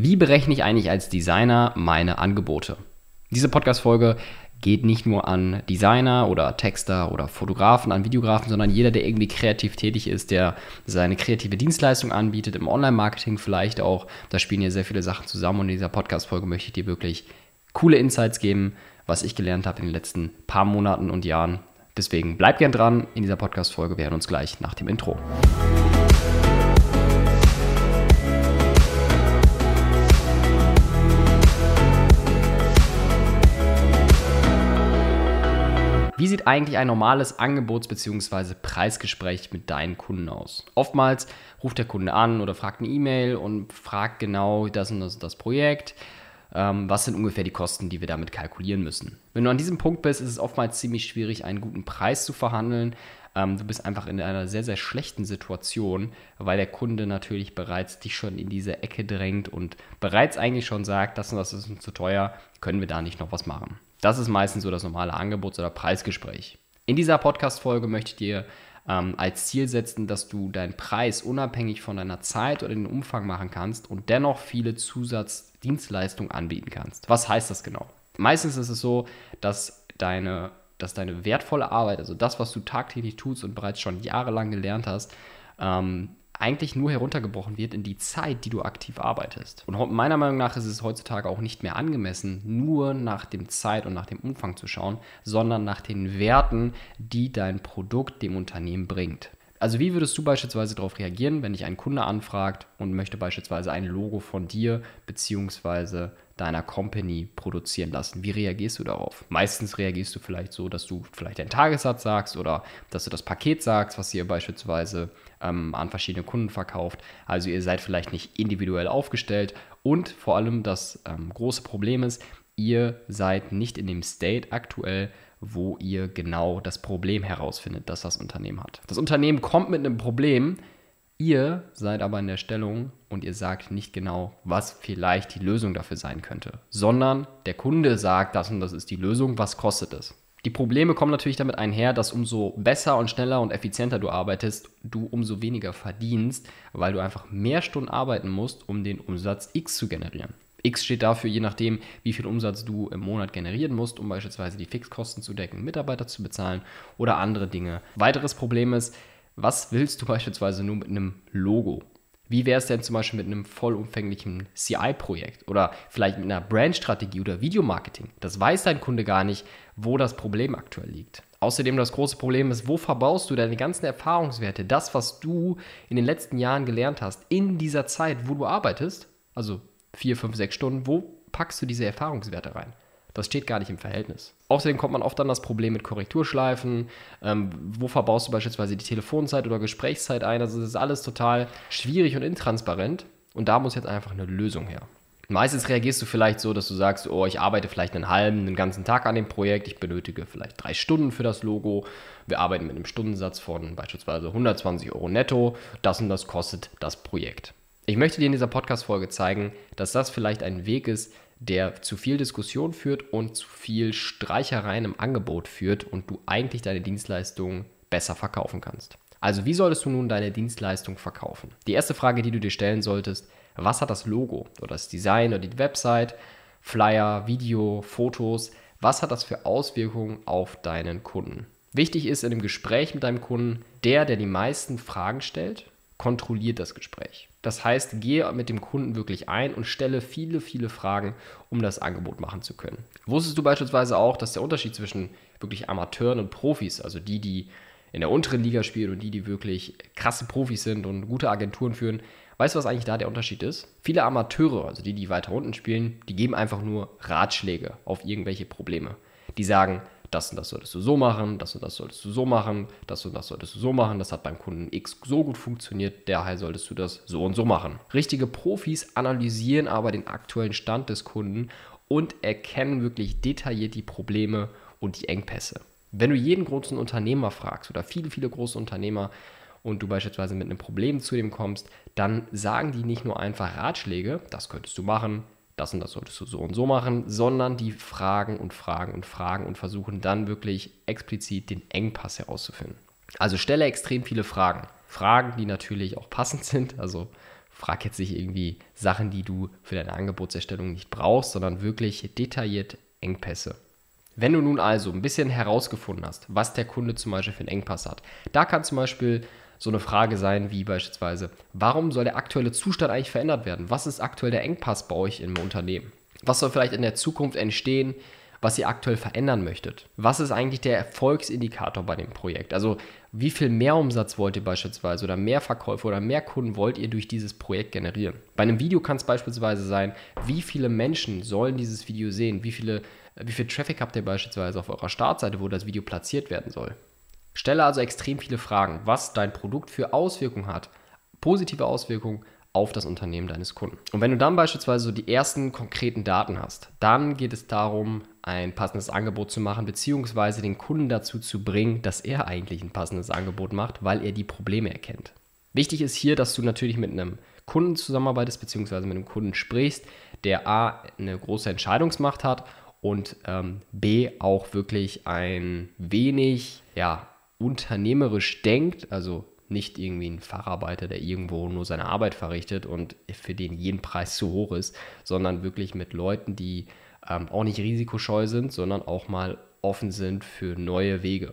Wie berechne ich eigentlich als Designer meine Angebote? Diese Podcast-Folge geht nicht nur an Designer oder Texter oder Fotografen, an Videografen, sondern jeder, der irgendwie kreativ tätig ist, der seine kreative Dienstleistung anbietet, im Online-Marketing vielleicht auch. Da spielen hier sehr viele Sachen zusammen und in dieser Podcast-Folge möchte ich dir wirklich coole Insights geben, was ich gelernt habe in den letzten paar Monaten und Jahren. Deswegen bleib gern dran in dieser Podcast-Folge. Wir hören uns gleich nach dem Intro. Wie sieht eigentlich ein normales Angebots- bzw. Preisgespräch mit deinen Kunden aus? Oftmals ruft der Kunde an oder fragt eine E-Mail und fragt genau das und das, das Projekt. Ähm, was sind ungefähr die Kosten, die wir damit kalkulieren müssen? Wenn du an diesem Punkt bist, ist es oftmals ziemlich schwierig, einen guten Preis zu verhandeln. Ähm, du bist einfach in einer sehr, sehr schlechten Situation, weil der Kunde natürlich bereits dich schon in diese Ecke drängt und bereits eigentlich schon sagt, das und das ist uns zu teuer, können wir da nicht noch was machen. Das ist meistens so das normale Angebots- oder Preisgespräch. In dieser Podcast-Folge möchte ich dir ähm, als Ziel setzen, dass du deinen Preis unabhängig von deiner Zeit oder den Umfang machen kannst und dennoch viele Zusatzdienstleistungen anbieten kannst. Was heißt das genau? Meistens ist es so, dass deine, dass deine wertvolle Arbeit, also das, was du tagtäglich tust und bereits schon jahrelang gelernt hast, ähm, eigentlich nur heruntergebrochen wird in die Zeit, die du aktiv arbeitest. Und meiner Meinung nach ist es heutzutage auch nicht mehr angemessen, nur nach dem Zeit und nach dem Umfang zu schauen, sondern nach den Werten, die dein Produkt dem Unternehmen bringt. Also wie würdest du beispielsweise darauf reagieren, wenn dich ein Kunde anfragt und möchte beispielsweise ein Logo von dir bzw. deiner Company produzieren lassen? Wie reagierst du darauf? Meistens reagierst du vielleicht so, dass du vielleicht einen Tagessatz sagst oder dass du das Paket sagst, was ihr beispielsweise ähm, an verschiedene Kunden verkauft. Also ihr seid vielleicht nicht individuell aufgestellt und vor allem das ähm, große Problem ist, ihr seid nicht in dem State aktuell, wo ihr genau das Problem herausfindet, das das Unternehmen hat. Das Unternehmen kommt mit einem Problem, ihr seid aber in der Stellung und ihr sagt nicht genau, was vielleicht die Lösung dafür sein könnte, sondern der Kunde sagt, das und das ist die Lösung, was kostet es? Die Probleme kommen natürlich damit einher, dass umso besser und schneller und effizienter du arbeitest, du umso weniger verdienst, weil du einfach mehr Stunden arbeiten musst, um den Umsatz X zu generieren. X steht dafür, je nachdem, wie viel Umsatz du im Monat generieren musst, um beispielsweise die Fixkosten zu decken, Mitarbeiter zu bezahlen oder andere Dinge. Weiteres Problem ist, was willst du beispielsweise nur mit einem Logo? Wie wäre es denn zum Beispiel mit einem vollumfänglichen CI-Projekt oder vielleicht mit einer Brandstrategie oder Videomarketing? Das weiß dein Kunde gar nicht, wo das Problem aktuell liegt. Außerdem das große Problem ist, wo verbaust du deine ganzen Erfahrungswerte, das, was du in den letzten Jahren gelernt hast, in dieser Zeit, wo du arbeitest, also vier, fünf, sechs Stunden, wo packst du diese Erfahrungswerte rein? Das steht gar nicht im Verhältnis. Außerdem kommt man oft an das Problem mit Korrekturschleifen. Ähm, wo verbaust du beispielsweise die Telefonzeit oder Gesprächszeit ein? Also das ist alles total schwierig und intransparent. Und da muss jetzt einfach eine Lösung her. Meistens reagierst du vielleicht so, dass du sagst, oh, ich arbeite vielleicht einen halben, einen ganzen Tag an dem Projekt, ich benötige vielleicht drei Stunden für das Logo. Wir arbeiten mit einem Stundensatz von beispielsweise 120 Euro netto. Das und das kostet das Projekt. Ich möchte dir in dieser Podcast-Folge zeigen, dass das vielleicht ein Weg ist, der zu viel Diskussion führt und zu viel Streichereien im Angebot führt und du eigentlich deine Dienstleistung besser verkaufen kannst. Also wie solltest du nun deine Dienstleistung verkaufen? Die erste Frage, die du dir stellen solltest, was hat das Logo oder das Design oder die Website, Flyer, Video, Fotos, was hat das für Auswirkungen auf deinen Kunden? Wichtig ist in dem Gespräch mit deinem Kunden, der, der die meisten Fragen stellt kontrolliert das Gespräch. Das heißt, gehe mit dem Kunden wirklich ein und stelle viele, viele Fragen, um das Angebot machen zu können. Wusstest du beispielsweise auch, dass der Unterschied zwischen wirklich Amateuren und Profis, also die, die in der unteren Liga spielen und die, die wirklich krasse Profis sind und gute Agenturen führen, weißt du, was eigentlich da der Unterschied ist? Viele Amateure, also die, die weiter unten spielen, die geben einfach nur Ratschläge auf irgendwelche Probleme. Die sagen, das und das solltest du so machen, das und das solltest du so machen, das und das solltest du so machen, das hat beim Kunden X so gut funktioniert, daher solltest du das so und so machen. Richtige Profis analysieren aber den aktuellen Stand des Kunden und erkennen wirklich detailliert die Probleme und die Engpässe. Wenn du jeden großen Unternehmer fragst oder viele, viele große Unternehmer und du beispielsweise mit einem Problem zu dem kommst, dann sagen die nicht nur einfach Ratschläge, das könntest du machen, das und das solltest du so und so machen, sondern die fragen und fragen und fragen und versuchen dann wirklich explizit den Engpass herauszufinden. Also stelle extrem viele Fragen. Fragen, die natürlich auch passend sind, also frag jetzt nicht irgendwie Sachen, die du für deine Angebotserstellung nicht brauchst, sondern wirklich detailliert Engpässe. Wenn du nun also ein bisschen herausgefunden hast, was der Kunde zum Beispiel für einen Engpass hat, da kann zum Beispiel so eine Frage sein wie beispielsweise, warum soll der aktuelle Zustand eigentlich verändert werden? Was ist aktuell der Engpass bei euch im Unternehmen? Was soll vielleicht in der Zukunft entstehen, was ihr aktuell verändern möchtet? Was ist eigentlich der Erfolgsindikator bei dem Projekt? Also wie viel Mehrumsatz wollt ihr beispielsweise oder mehr Verkäufe oder mehr Kunden wollt ihr durch dieses Projekt generieren? Bei einem Video kann es beispielsweise sein, wie viele Menschen sollen dieses Video sehen? Wie viele wie viel Traffic habt ihr beispielsweise auf eurer Startseite, wo das Video platziert werden soll? Stelle also extrem viele Fragen, was dein Produkt für Auswirkungen hat, positive Auswirkungen auf das Unternehmen deines Kunden. Und wenn du dann beispielsweise so die ersten konkreten Daten hast, dann geht es darum, ein passendes Angebot zu machen, beziehungsweise den Kunden dazu zu bringen, dass er eigentlich ein passendes Angebot macht, weil er die Probleme erkennt. Wichtig ist hier, dass du natürlich mit einem Kunden zusammenarbeitest, beziehungsweise mit einem Kunden sprichst, der A, eine große Entscheidungsmacht hat und ähm, B auch wirklich ein wenig ja, unternehmerisch denkt, also nicht irgendwie ein Facharbeiter, der irgendwo nur seine Arbeit verrichtet und für den jeden Preis zu hoch ist, sondern wirklich mit Leuten, die ähm, auch nicht risikoscheu sind, sondern auch mal offen sind für neue Wege.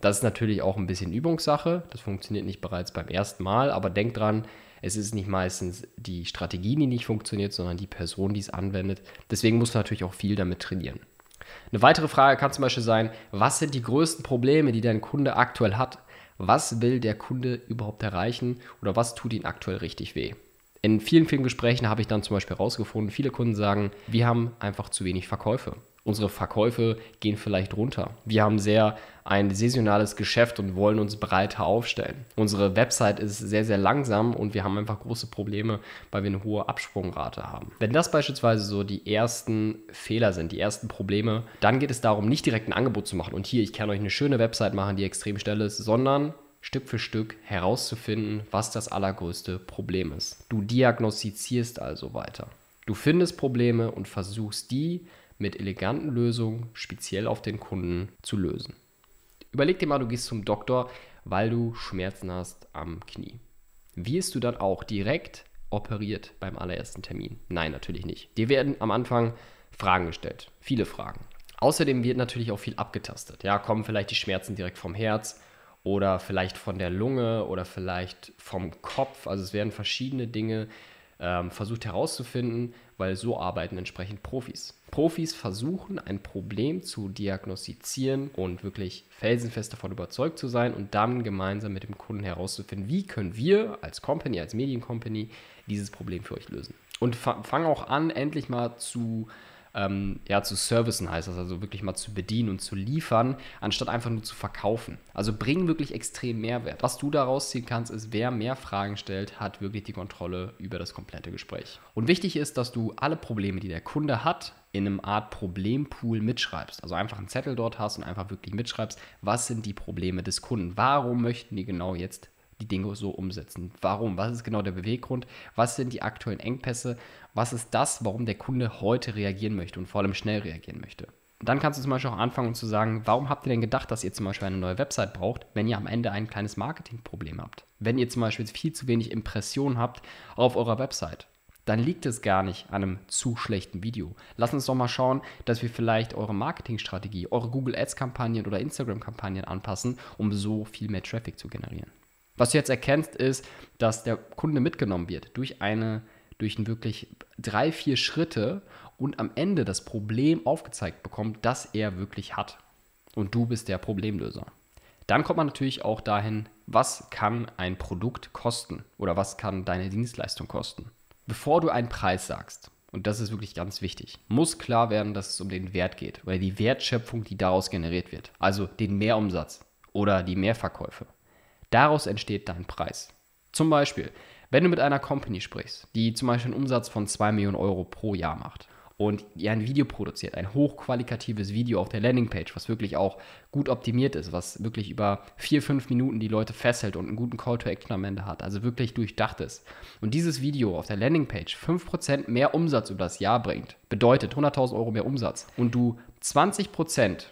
Das ist natürlich auch ein bisschen Übungssache. Das funktioniert nicht bereits beim ersten Mal, aber denk dran, es ist nicht meistens die Strategie, die nicht funktioniert, sondern die Person, die es anwendet. Deswegen musst du natürlich auch viel damit trainieren. Eine weitere Frage kann zum Beispiel sein, was sind die größten Probleme, die dein Kunde aktuell hat? Was will der Kunde überhaupt erreichen oder was tut ihm aktuell richtig weh? In vielen, vielen Gesprächen habe ich dann zum Beispiel herausgefunden, viele Kunden sagen, wir haben einfach zu wenig Verkäufe unsere Verkäufe gehen vielleicht runter. Wir haben sehr ein saisonales Geschäft und wollen uns breiter aufstellen. Unsere Website ist sehr, sehr langsam und wir haben einfach große Probleme, weil wir eine hohe Absprungrate haben. Wenn das beispielsweise so die ersten Fehler sind, die ersten Probleme, dann geht es darum, nicht direkt ein Angebot zu machen und hier, ich kann euch eine schöne Website machen, die extrem schnell ist, sondern Stück für Stück herauszufinden, was das allergrößte Problem ist. Du diagnostizierst also weiter. Du findest Probleme und versuchst die mit eleganten Lösungen speziell auf den Kunden zu lösen. Überleg dir mal, du gehst zum Doktor, weil du Schmerzen hast am Knie. Wirst du dann auch direkt operiert beim allerersten Termin? Nein, natürlich nicht. Dir werden am Anfang Fragen gestellt, viele Fragen. Außerdem wird natürlich auch viel abgetastet. Ja, kommen vielleicht die Schmerzen direkt vom Herz oder vielleicht von der Lunge oder vielleicht vom Kopf. Also es werden verschiedene Dinge ähm, versucht herauszufinden, weil so arbeiten entsprechend Profis. Profis versuchen ein Problem zu diagnostizieren und wirklich felsenfest davon überzeugt zu sein und dann gemeinsam mit dem Kunden herauszufinden, wie können wir als Company, als Mediencompany dieses Problem für euch lösen. Und fangen auch an, endlich mal zu ähm, ja, zu servicen heißt das, also wirklich mal zu bedienen und zu liefern, anstatt einfach nur zu verkaufen. Also bringen wirklich extrem Mehrwert. Was du daraus ziehen kannst, ist, wer mehr Fragen stellt, hat wirklich die Kontrolle über das komplette Gespräch. Und wichtig ist, dass du alle Probleme, die der Kunde hat, in einem Art Problempool mitschreibst. Also einfach einen Zettel dort hast und einfach wirklich mitschreibst, was sind die Probleme des Kunden? Warum möchten die genau jetzt die Dinge so umsetzen. Warum? Was ist genau der Beweggrund? Was sind die aktuellen Engpässe? Was ist das, warum der Kunde heute reagieren möchte und vor allem schnell reagieren möchte? Und dann kannst du zum Beispiel auch anfangen zu sagen, warum habt ihr denn gedacht, dass ihr zum Beispiel eine neue Website braucht, wenn ihr am Ende ein kleines Marketingproblem habt? Wenn ihr zum Beispiel viel zu wenig Impressionen habt auf eurer Website, dann liegt es gar nicht an einem zu schlechten Video. Lass uns doch mal schauen, dass wir vielleicht eure Marketingstrategie, eure Google Ads-Kampagnen oder Instagram-Kampagnen anpassen, um so viel mehr Traffic zu generieren. Was du jetzt erkennst, ist, dass der Kunde mitgenommen wird durch eine, durch ein wirklich drei, vier Schritte und am Ende das Problem aufgezeigt bekommt, das er wirklich hat. Und du bist der Problemlöser. Dann kommt man natürlich auch dahin, was kann ein Produkt kosten oder was kann deine Dienstleistung kosten. Bevor du einen Preis sagst, und das ist wirklich ganz wichtig, muss klar werden, dass es um den Wert geht oder die Wertschöpfung, die daraus generiert wird. Also den Mehrumsatz oder die Mehrverkäufe. Daraus entsteht dein Preis. Zum Beispiel, wenn du mit einer Company sprichst, die zum Beispiel einen Umsatz von 2 Millionen Euro pro Jahr macht und die ein Video produziert, ein hochqualitatives Video auf der Landingpage, was wirklich auch gut optimiert ist, was wirklich über 4, 5 Minuten die Leute fesselt und einen guten Call to Action am Ende hat, also wirklich durchdacht ist. Und dieses Video auf der Landingpage 5% mehr Umsatz über das Jahr bringt, bedeutet 100.000 Euro mehr Umsatz und du 20%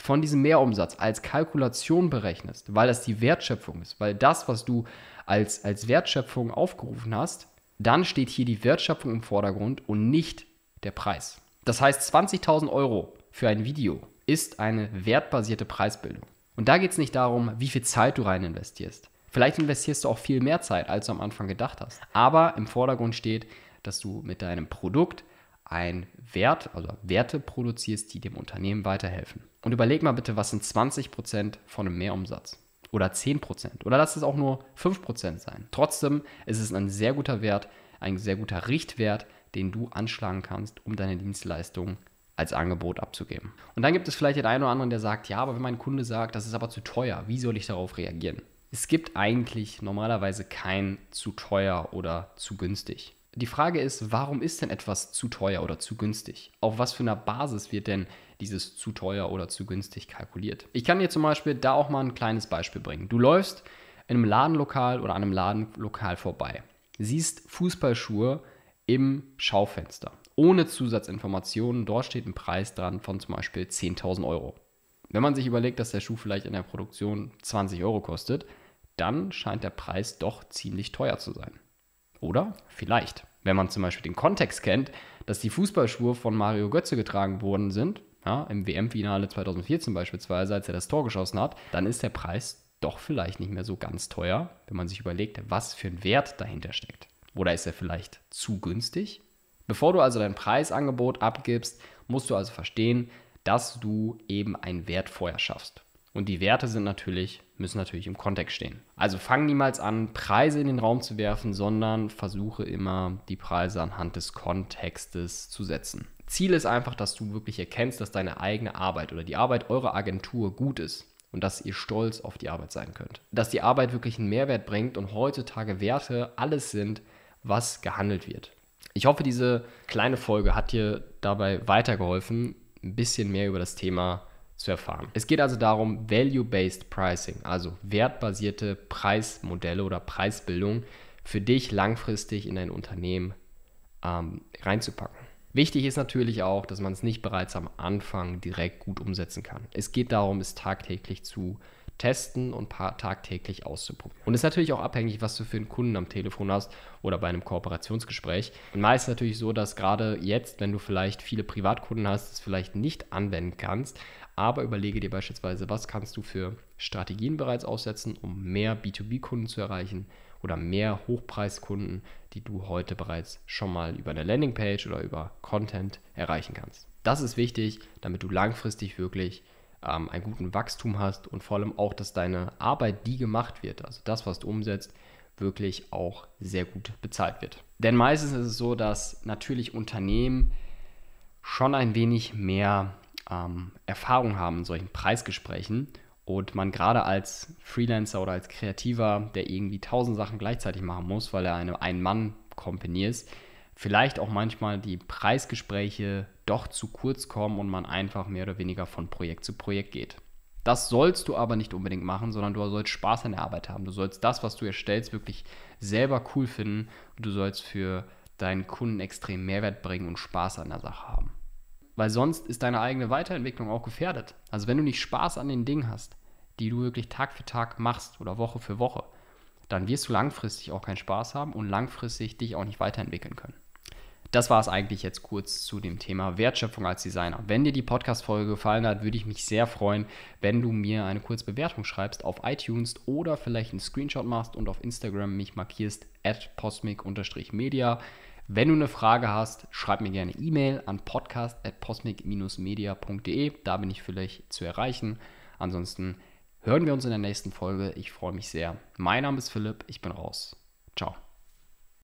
von diesem Mehrumsatz als Kalkulation berechnest, weil das die Wertschöpfung ist, weil das, was du als, als Wertschöpfung aufgerufen hast, dann steht hier die Wertschöpfung im Vordergrund und nicht der Preis. Das heißt, 20.000 Euro für ein Video ist eine wertbasierte Preisbildung. Und da geht es nicht darum, wie viel Zeit du rein investierst. Vielleicht investierst du auch viel mehr Zeit, als du am Anfang gedacht hast. Aber im Vordergrund steht, dass du mit deinem Produkt ein Wert, also Werte produzierst, die dem Unternehmen weiterhelfen. Und überleg mal bitte, was sind 20% von einem Mehrumsatz? Oder 10%? Oder lass es auch nur 5% sein. Trotzdem ist es ein sehr guter Wert, ein sehr guter Richtwert, den du anschlagen kannst, um deine Dienstleistung als Angebot abzugeben. Und dann gibt es vielleicht den einen oder anderen, der sagt, ja, aber wenn mein Kunde sagt, das ist aber zu teuer, wie soll ich darauf reagieren? Es gibt eigentlich normalerweise kein zu teuer oder zu günstig. Die Frage ist, warum ist denn etwas zu teuer oder zu günstig? Auf was für einer Basis wird denn dieses zu teuer oder zu günstig kalkuliert? Ich kann dir zum Beispiel da auch mal ein kleines Beispiel bringen. Du läufst in einem Ladenlokal oder an einem Ladenlokal vorbei, siehst Fußballschuhe im Schaufenster, ohne Zusatzinformationen. Dort steht ein Preis dran von zum Beispiel 10.000 Euro. Wenn man sich überlegt, dass der Schuh vielleicht in der Produktion 20 Euro kostet, dann scheint der Preis doch ziemlich teuer zu sein. Oder vielleicht, wenn man zum Beispiel den Kontext kennt, dass die Fußballschuhe von Mario Götze getragen worden sind, ja, im WM-Finale 2014 beispielsweise, als er das Tor geschossen hat, dann ist der Preis doch vielleicht nicht mehr so ganz teuer, wenn man sich überlegt, was für ein Wert dahinter steckt. Oder ist er vielleicht zu günstig? Bevor du also dein Preisangebot abgibst, musst du also verstehen, dass du eben einen Wert vorher schaffst. Und die Werte sind natürlich, müssen natürlich im Kontext stehen. Also fang niemals an, Preise in den Raum zu werfen, sondern versuche immer, die Preise anhand des Kontextes zu setzen. Ziel ist einfach, dass du wirklich erkennst, dass deine eigene Arbeit oder die Arbeit eurer Agentur gut ist und dass ihr stolz auf die Arbeit sein könnt. Dass die Arbeit wirklich einen Mehrwert bringt und heutzutage Werte alles sind, was gehandelt wird. Ich hoffe, diese kleine Folge hat dir dabei weitergeholfen, ein bisschen mehr über das Thema zu erfahren. Es geht also darum, Value-Based Pricing, also wertbasierte Preismodelle oder Preisbildung für dich langfristig in dein Unternehmen ähm, reinzupacken. Wichtig ist natürlich auch, dass man es nicht bereits am Anfang direkt gut umsetzen kann. Es geht darum, es tagtäglich zu testen und tagtäglich auszuprobieren. Und es ist natürlich auch abhängig, was du für einen Kunden am Telefon hast oder bei einem Kooperationsgespräch. Und meist natürlich so, dass gerade jetzt, wenn du vielleicht viele Privatkunden hast, es vielleicht nicht anwenden kannst, aber überlege dir beispielsweise, was kannst du für Strategien bereits aussetzen, um mehr B2B-Kunden zu erreichen oder mehr Hochpreiskunden, die du heute bereits schon mal über eine Landingpage oder über Content erreichen kannst. Das ist wichtig, damit du langfristig wirklich ähm, einen guten Wachstum hast und vor allem auch, dass deine Arbeit, die gemacht wird, also das, was du umsetzt, wirklich auch sehr gut bezahlt wird. Denn meistens ist es so, dass natürlich Unternehmen schon ein wenig mehr ähm, Erfahrung haben in solchen Preisgesprächen und man gerade als Freelancer oder als Kreativer, der irgendwie tausend Sachen gleichzeitig machen muss, weil er eine Ein-Mann-Company ist, vielleicht auch manchmal die Preisgespräche doch zu kurz kommen und man einfach mehr oder weniger von Projekt zu Projekt geht. Das sollst du aber nicht unbedingt machen, sondern du sollst Spaß an der Arbeit haben. Du sollst das, was du erstellst, wirklich selber cool finden und du sollst für deinen Kunden extrem Mehrwert bringen und Spaß an der Sache haben. Weil sonst ist deine eigene Weiterentwicklung auch gefährdet. Also wenn du nicht Spaß an den Dingen hast, die du wirklich Tag für Tag machst oder Woche für Woche, dann wirst du langfristig auch keinen Spaß haben und langfristig dich auch nicht weiterentwickeln können. Das war es eigentlich jetzt kurz zu dem Thema Wertschöpfung als Designer. Wenn dir die Podcast-Folge gefallen hat, würde ich mich sehr freuen, wenn du mir eine kurze Bewertung schreibst auf iTunes oder vielleicht einen Screenshot machst und auf Instagram mich markierst at postmic-media. Wenn du eine Frage hast, schreib mir gerne E-Mail an podcast.posmic-media.de. Da bin ich vielleicht zu erreichen. Ansonsten hören wir uns in der nächsten Folge. Ich freue mich sehr. Mein Name ist Philipp. Ich bin raus. Ciao.